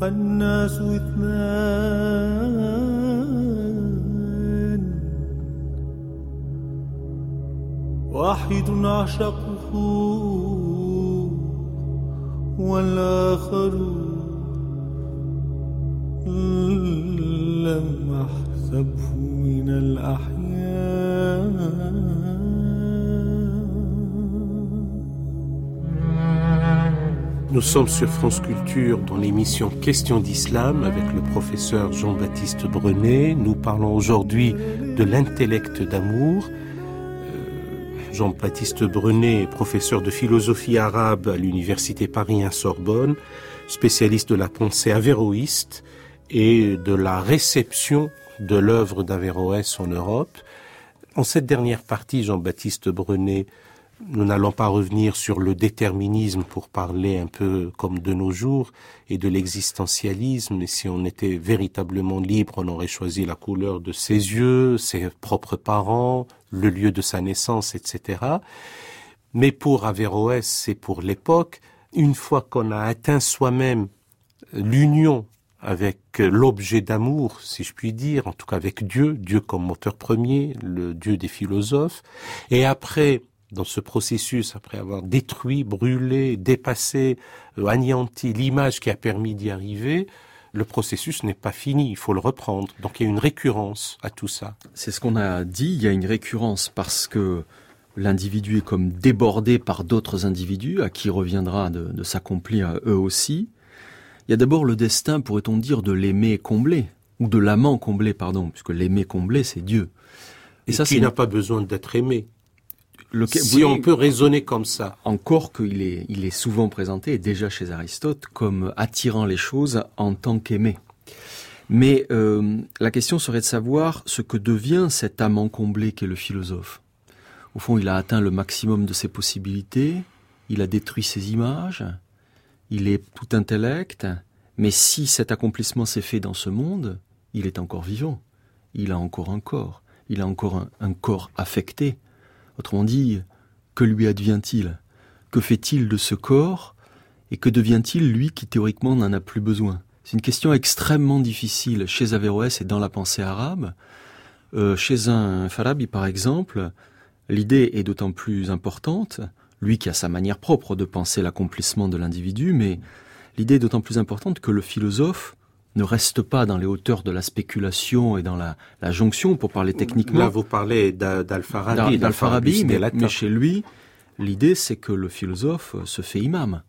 فالناس إثنان. واحد عشقه والآخر لم أحسبه من الأحياء Nous sommes sur France Culture dans l'émission Questions d'Islam avec le professeur Jean-Baptiste Brenet. Nous parlons aujourd'hui de l'intellect d'amour. Jean-Baptiste Brenet est professeur de philosophie arabe à l'université Paris 1 Sorbonne, spécialiste de la pensée avéroïste et de la réception de l'œuvre d'Averroès en Europe. En cette dernière partie, Jean-Baptiste Brenet, nous n'allons pas revenir sur le déterminisme pour parler un peu comme de nos jours et de l'existentialisme. Si on était véritablement libre, on aurait choisi la couleur de ses yeux, ses propres parents, le lieu de sa naissance, etc. Mais pour Averroès et pour l'époque, une fois qu'on a atteint soi-même l'union avec l'objet d'amour, si je puis dire, en tout cas avec Dieu, Dieu comme moteur premier, le Dieu des philosophes, et après, dans ce processus, après avoir détruit, brûlé, dépassé, euh, anéanti l'image qui a permis d'y arriver, le processus n'est pas fini, il faut le reprendre. Donc il y a une récurrence à tout ça. C'est ce qu'on a dit, il y a une récurrence parce que l'individu est comme débordé par d'autres individus à qui reviendra de, de s'accomplir eux aussi. Il y a d'abord le destin, pourrait-on dire, de l'aimer comblé, ou de l'amant comblé, pardon, puisque l'aimer comblé, c'est Dieu. Et, et ça, qui n'a pas besoin d'être aimé. Le, si oui, on peut raisonner comme ça. Encore qu'il est, il est souvent présenté, déjà chez Aristote, comme attirant les choses en tant qu'aimé. Mais euh, la question serait de savoir ce que devient cet amant comblé qu'est le philosophe. Au fond, il a atteint le maximum de ses possibilités, il a détruit ses images, il est tout intellect, mais si cet accomplissement s'est fait dans ce monde, il est encore vivant, il a encore un corps, il a encore un, un corps affecté. Autrement dit, que lui advient-il? Que fait-il de ce corps? Et que devient-il lui qui théoriquement n'en a plus besoin? C'est une question extrêmement difficile chez Averroès et dans la pensée arabe. Euh, chez un Farabi, par exemple, l'idée est d'autant plus importante lui qui a sa manière propre de penser l'accomplissement de l'individu, mais l'idée est d'autant plus importante que le philosophe ne reste pas dans les hauteurs de la spéculation et dans la, la jonction, pour parler techniquement. Là, vous parlez d'Al-Farabi. D'Al-Farabi, mais, mais chez lui, l'idée, c'est que le philosophe se fait imam,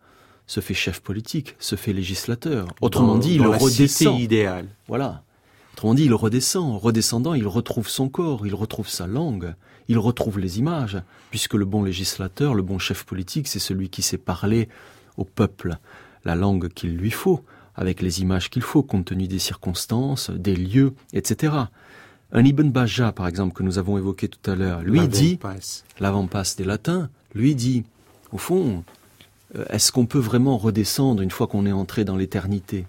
se fait chef politique, se fait législateur. Autrement dans, dit, il la redescend. idéal. Voilà. Autrement dit, il redescend. Redescendant, il retrouve son corps, il retrouve sa langue, il retrouve les images, puisque le bon législateur, le bon chef politique, c'est celui qui sait parler au peuple la langue qu'il lui faut, avec les images qu'il faut, compte tenu des circonstances, des lieux, etc. Un Ibn Baja, par exemple, que nous avons évoqué tout à l'heure, lui dit, l'avant-passe des latins, lui dit, au fond, euh, est-ce qu'on peut vraiment redescendre une fois qu'on est entré dans l'éternité?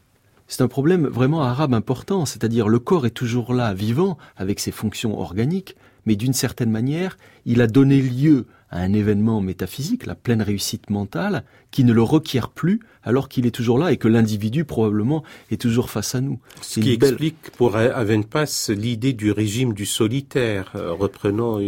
C'est un problème vraiment arabe important, c'est-à-dire le corps est toujours là, vivant, avec ses fonctions organiques, mais d'une certaine manière, il a donné lieu à un événement métaphysique, la pleine réussite mentale, qui ne le requiert plus alors qu'il est toujours là et que l'individu probablement est toujours face à nous. Ce qui belle... explique pour Avenpas l'idée du régime du solitaire, euh, reprenant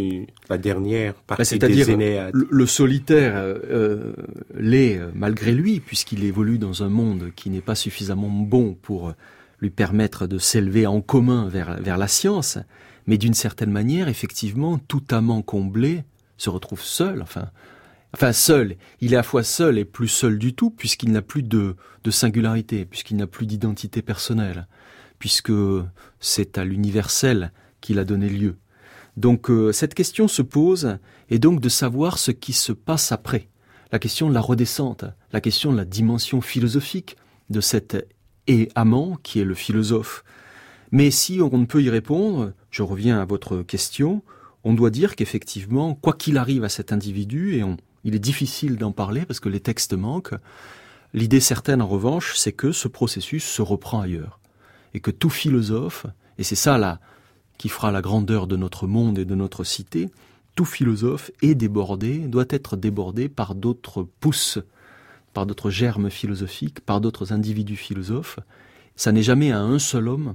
la dernière partie bah, des Énéades. Le, le solitaire euh, l'est malgré lui, puisqu'il évolue dans un monde qui n'est pas suffisamment bon pour lui permettre de s'élever en commun vers, vers la science, mais d'une certaine manière, effectivement, tout amant comblé se retrouve seul, enfin, enfin seul. Il est à la fois seul et plus seul du tout, puisqu'il n'a plus de, de singularité, puisqu'il n'a plus d'identité personnelle, puisque c'est à l'universel qu'il a donné lieu. Donc euh, cette question se pose, et donc de savoir ce qui se passe après. La question de la redescente, la question de la dimension philosophique de cet et amant qui est le philosophe. Mais si on ne peut y répondre, je reviens à votre question, on doit dire qu'effectivement, quoi qu'il arrive à cet individu, et il est difficile d'en parler parce que les textes manquent, l'idée certaine en revanche, c'est que ce processus se reprend ailleurs. Et que tout philosophe, et c'est ça là qui fera la grandeur de notre monde et de notre cité, tout philosophe est débordé, doit être débordé par d'autres pousses, par d'autres germes philosophiques, par d'autres individus philosophes, ça n'est jamais à un seul homme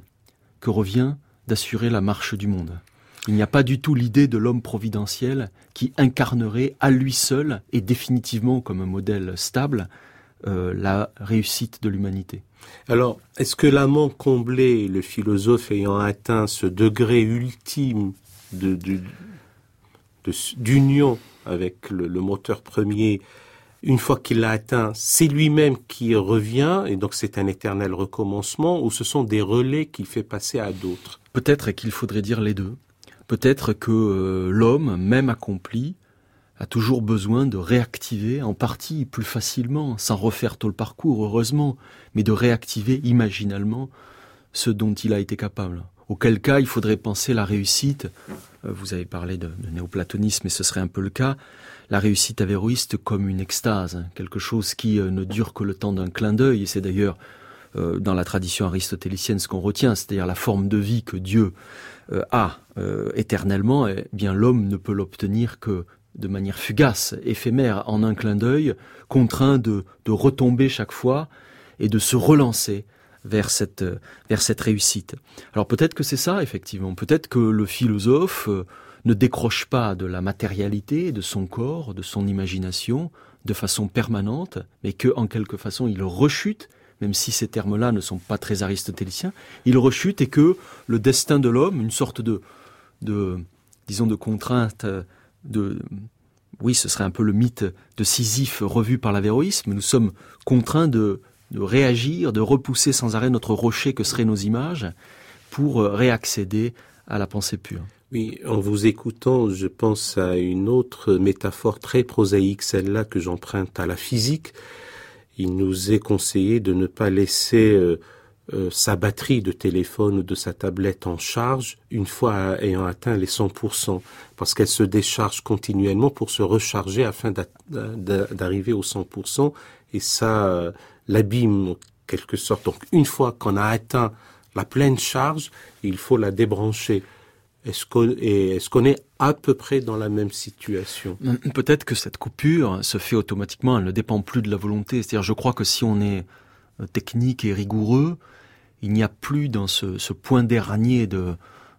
que revient d'assurer la marche du monde. Il n'y a pas du tout l'idée de l'homme providentiel qui incarnerait à lui seul et définitivement comme un modèle stable euh, la réussite de l'humanité. Alors, est-ce que l'amant comblé, le philosophe ayant atteint ce degré ultime de, d'union avec le, moteur premier, une fois qu'il l'a atteint, c'est lui-même qui revient, et donc c'est un éternel recommencement, ou ce sont des relais qu'il fait passer à d'autres? Peut-être qu'il faudrait dire les deux. Peut-être que euh, l'homme, même accompli, a toujours besoin de réactiver, en partie plus facilement, sans refaire tout le parcours, heureusement, mais de réactiver imaginalement ce dont il a été capable. Auquel cas, il faudrait penser la réussite, euh, vous avez parlé de, néoplatonisme, et ce serait un peu le cas, la réussite avéroïste comme une extase, quelque chose qui euh, ne dure que le temps d'un clin d'œil, et c'est d'ailleurs euh, dans la tradition aristotélicienne ce qu'on retient, c'est-à-dire la forme de vie que Dieu a éternellement, eh bien l'homme ne peut l'obtenir que de manière fugace, éphémère, en un clin d'œil, contraint de, de retomber chaque fois et de se relancer vers cette, vers cette réussite. Alors peut-être que c'est ça, effectivement. Peut-être que le philosophe euh, ne décroche pas de la matérialité, de son corps, de son imagination, de façon permanente, mais que, en quelque façon, il rechute, même si ces termes-là ne sont pas très aristotéliciens, il rechute et que le destin de l'homme, une sorte de, de, disons, de contrainte de, oui, ce serait un peu le mythe de Sisyphe revu par l'avéroïsme. Nous sommes contraints de, réagir, de repousser sans arrêt notre rocher que seraient nos images pour euh, réaccéder à la pensée pure. Oui, en vous écoutant, je pense à une autre métaphore très prosaïque, celle-là que j'emprunte à la physique. Il nous est conseillé de ne pas laisser euh, euh, sa batterie de téléphone ou de sa tablette en charge une fois ayant atteint les 100%, parce qu'elle se décharge continuellement pour se recharger afin d'arriver aux 100%, et ça euh, l'abîme en quelque sorte. Donc une fois qu'on a atteint la pleine charge, il faut la débrancher. Est-ce qu'on est, à peu près dans la même situation? Peut-être que cette coupure se fait automatiquement, elle ne dépend plus de la volonté. C'est-à-dire, je crois que si on est euh, technique et rigoureux, il n'y a plus dans ce, point dernier de,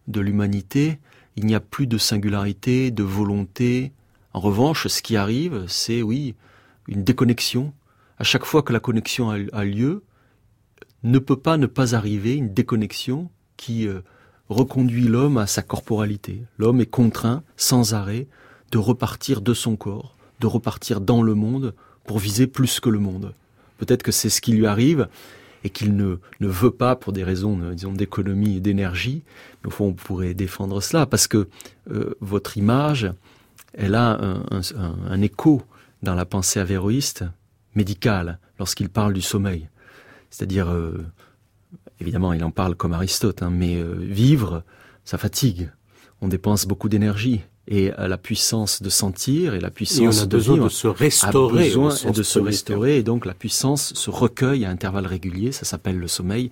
de l'humanité, il n'y a plus de singularité, de volonté. En revanche, ce qui arrive, c'est oui, une déconnexion. À chaque fois que la connexion a, lieu, ne peut pas ne pas arriver une déconnexion qui euh, reconduit l'homme à sa corporalité. L'homme est contraint, sans arrêt, de repartir de son corps, de repartir dans le monde pour viser plus que le monde. Peut-être que c'est ce qui lui arrive, et qu'il ne, ne veut pas pour des raisons, disons, d'économie et d'énergie. Mais au fond, on pourrait défendre cela parce que euh, votre image, elle a un, écho dans la pensée avéroïste médicale lorsqu'il parle du sommeil. C'est-à-dire, euh, évidemment, il en parle comme Aristote, hein, mais euh, vivre, ça fatigue. On dépense beaucoup d'énergie et à la puissance de sentir et la puissance a de besoin vivre de se restaurer, a besoin de se restaurer et donc la puissance se recueille à intervalles réguliers, ça s'appelle le sommeil,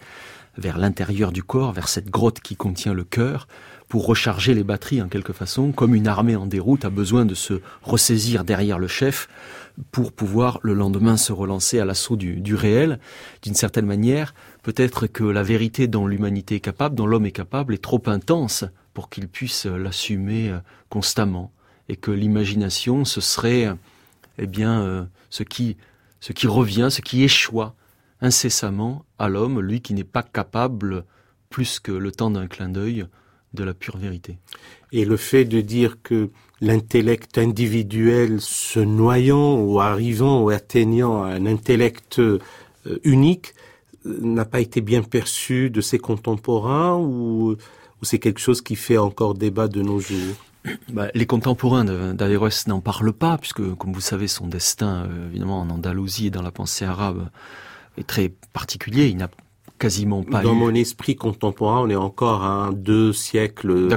vers l'intérieur du corps, vers cette grotte qui contient le cœur, pour recharger les batteries en quelque façon, comme une armée en déroute a besoin de se ressaisir derrière le chef pour pouvoir le lendemain se relancer à l'assaut du, du réel. D'une certaine manière, peut-être que la vérité dont l'humanité est capable, dont l'homme est capable, est trop intense pour qu'il puisse l'assumer euh, constamment. Et que l'imagination ce serait eh bien euh, ce qui revient ce qui échoue incessamment à l'homme lui qui n'est pas capable plus que le temps d'un clin d'œil de la pure vérité. Et le fait de dire que l'intellect individuel se noyant ou arrivant ou atteignant un intellect euh, unique n'a pas été bien perçu de ses contemporains ou ou c'est quelque chose qui fait encore débat de nos jours? Bah, les contemporains d'Averroès n'en parlent pas, puisque, comme vous savez, son destin, euh, évidemment, en Andalousie et dans la pensée arabe, est très particulier. Il n'a quasiment pas Dans eu... mon esprit contemporain, on est encore à deux siècles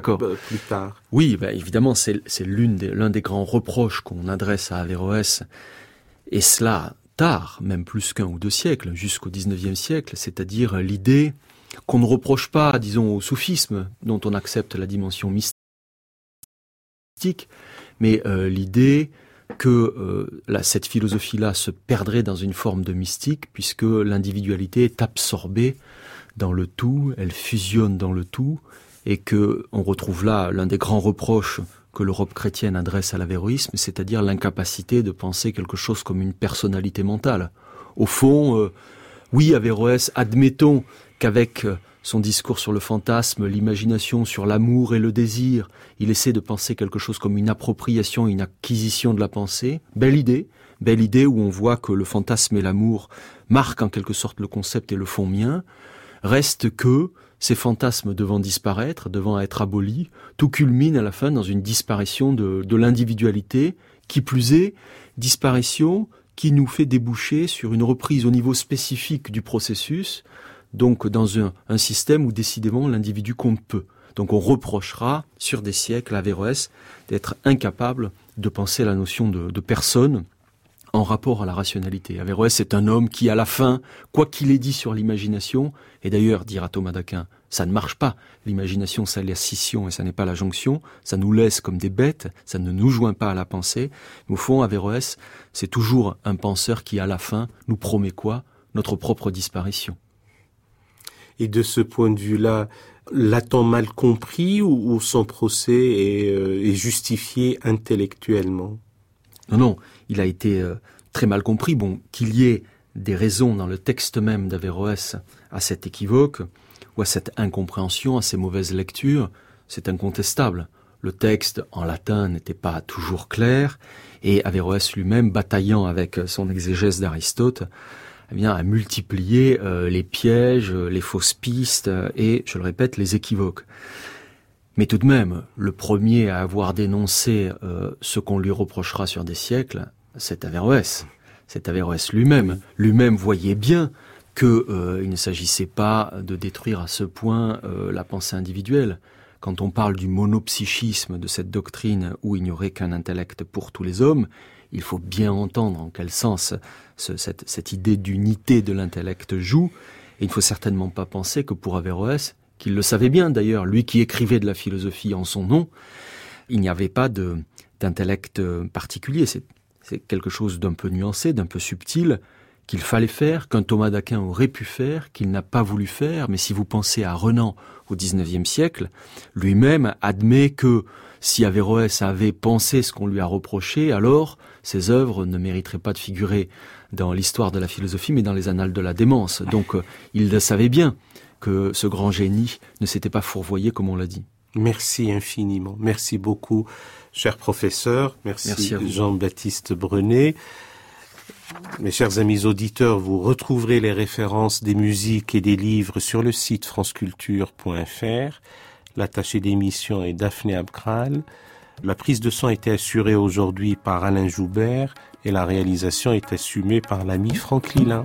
plus tard. Oui, bah, évidemment, c'est l'un des, des grands reproches qu'on adresse à Averroès, et cela tard, même plus qu'un ou deux siècles, jusqu'au XIXe siècle, c'est-à-dire l'idée qu'on ne reproche pas, disons, au soufisme, dont on accepte la dimension mystique, mais euh, l'idée que euh, cette philosophie-là se perdrait dans une forme de mystique, puisque l'individualité est absorbée dans le tout, elle fusionne dans le tout, et que on retrouve là l'un des grands reproches que l'Europe chrétienne adresse à l'avéroïsme, c'est-à-dire l'incapacité de penser quelque chose comme une personnalité mentale. Au fond, euh, oui, Averroès, admettons qu'avec euh, son discours sur le fantasme, l'imagination, sur l'amour et le désir, il essaie de penser quelque chose comme une appropriation, une acquisition de la pensée. Belle idée, belle idée où on voit que le fantasme et l'amour marquent en quelque sorte le concept et le font mien. Reste que ces fantasmes devant disparaître, devant être abolis, tout culmine à la fin dans une disparition de, l'individualité, qui plus est, disparition qui nous fait déboucher sur une reprise au niveau spécifique du processus, donc dans un, système où décidément l'individu compte peu. Donc on reprochera sur des siècles à Averroès d'être incapable de penser la notion de personne en rapport à la rationalité. Averroès est un homme qui, à la fin, quoi qu'il ait dit sur l'imagination, et d'ailleurs, dira Thomas d'Aquin, ça ne marche pas. L'imagination, c'est la scission et ça n'est pas la jonction. Ça nous laisse comme des bêtes, ça ne nous joint pas à la pensée. au fond, Averroès, c'est toujours un penseur qui, à la fin, nous promet quoi? Notre propre disparition. Et de ce point de vue-là, l'a-t-on mal compris ou, ou son procès est, euh, est justifié intellectuellement? Non, non, il a été euh, très mal compris. Bon, qu'il y ait des raisons dans le texte même d'Averroès à cet équivoque ou à cette incompréhension, à ces mauvaises lectures, c'est incontestable. Le texte en latin n'était pas toujours clair et Averroès lui-même, bataillant avec son exégèse d'Aristote, eh bien, a multiplié euh, les pièges, les fausses pistes et, je le répète, les équivoques. Mais tout de même, le premier à avoir dénoncé euh, ce qu'on lui reprochera sur des siècles, c'est Averroès. C'est Averroès lui-même. Lui-même voyait bien qu'il euh, ne s'agissait pas de détruire à ce point euh, la pensée individuelle. Quand on parle du monopsychisme de cette doctrine où il n'y aurait qu'un intellect pour tous les hommes, il faut bien entendre en quel sens ce, cette, cette idée d'unité de l'intellect joue. Et il ne faut certainement pas penser que pour Averroès, qu'il le savait bien d'ailleurs, lui qui écrivait de la philosophie en son nom, il n'y avait pas d'intellect particulier. C'est quelque chose d'un peu nuancé, d'un peu subtil, qu'il fallait faire, qu'un Thomas d'Aquin aurait pu faire, qu'il n'a pas voulu faire, mais si vous pensez à Renan au XIXe siècle, lui-même admet que si Averroès avait pensé ce qu'on lui a reproché, alors ses œuvres ne mériteraient pas de figurer dans l'histoire de la philosophie, mais dans les annales de la démence. Donc euh, il le savait bien que ce grand génie ne s'était pas fourvoyé comme on l'a dit. Merci infiniment. Merci beaucoup, cher professeur. Merci, Merci Jean-Baptiste Brenet. Mes chers amis auditeurs, vous retrouverez les références des musiques et des livres sur le site franceculture.fr. L'attaché d'émission est Daphné Abkral. La prise de son été assurée aujourd'hui par Alain Joubert et la réalisation est assumée par l'ami Franck Lilin.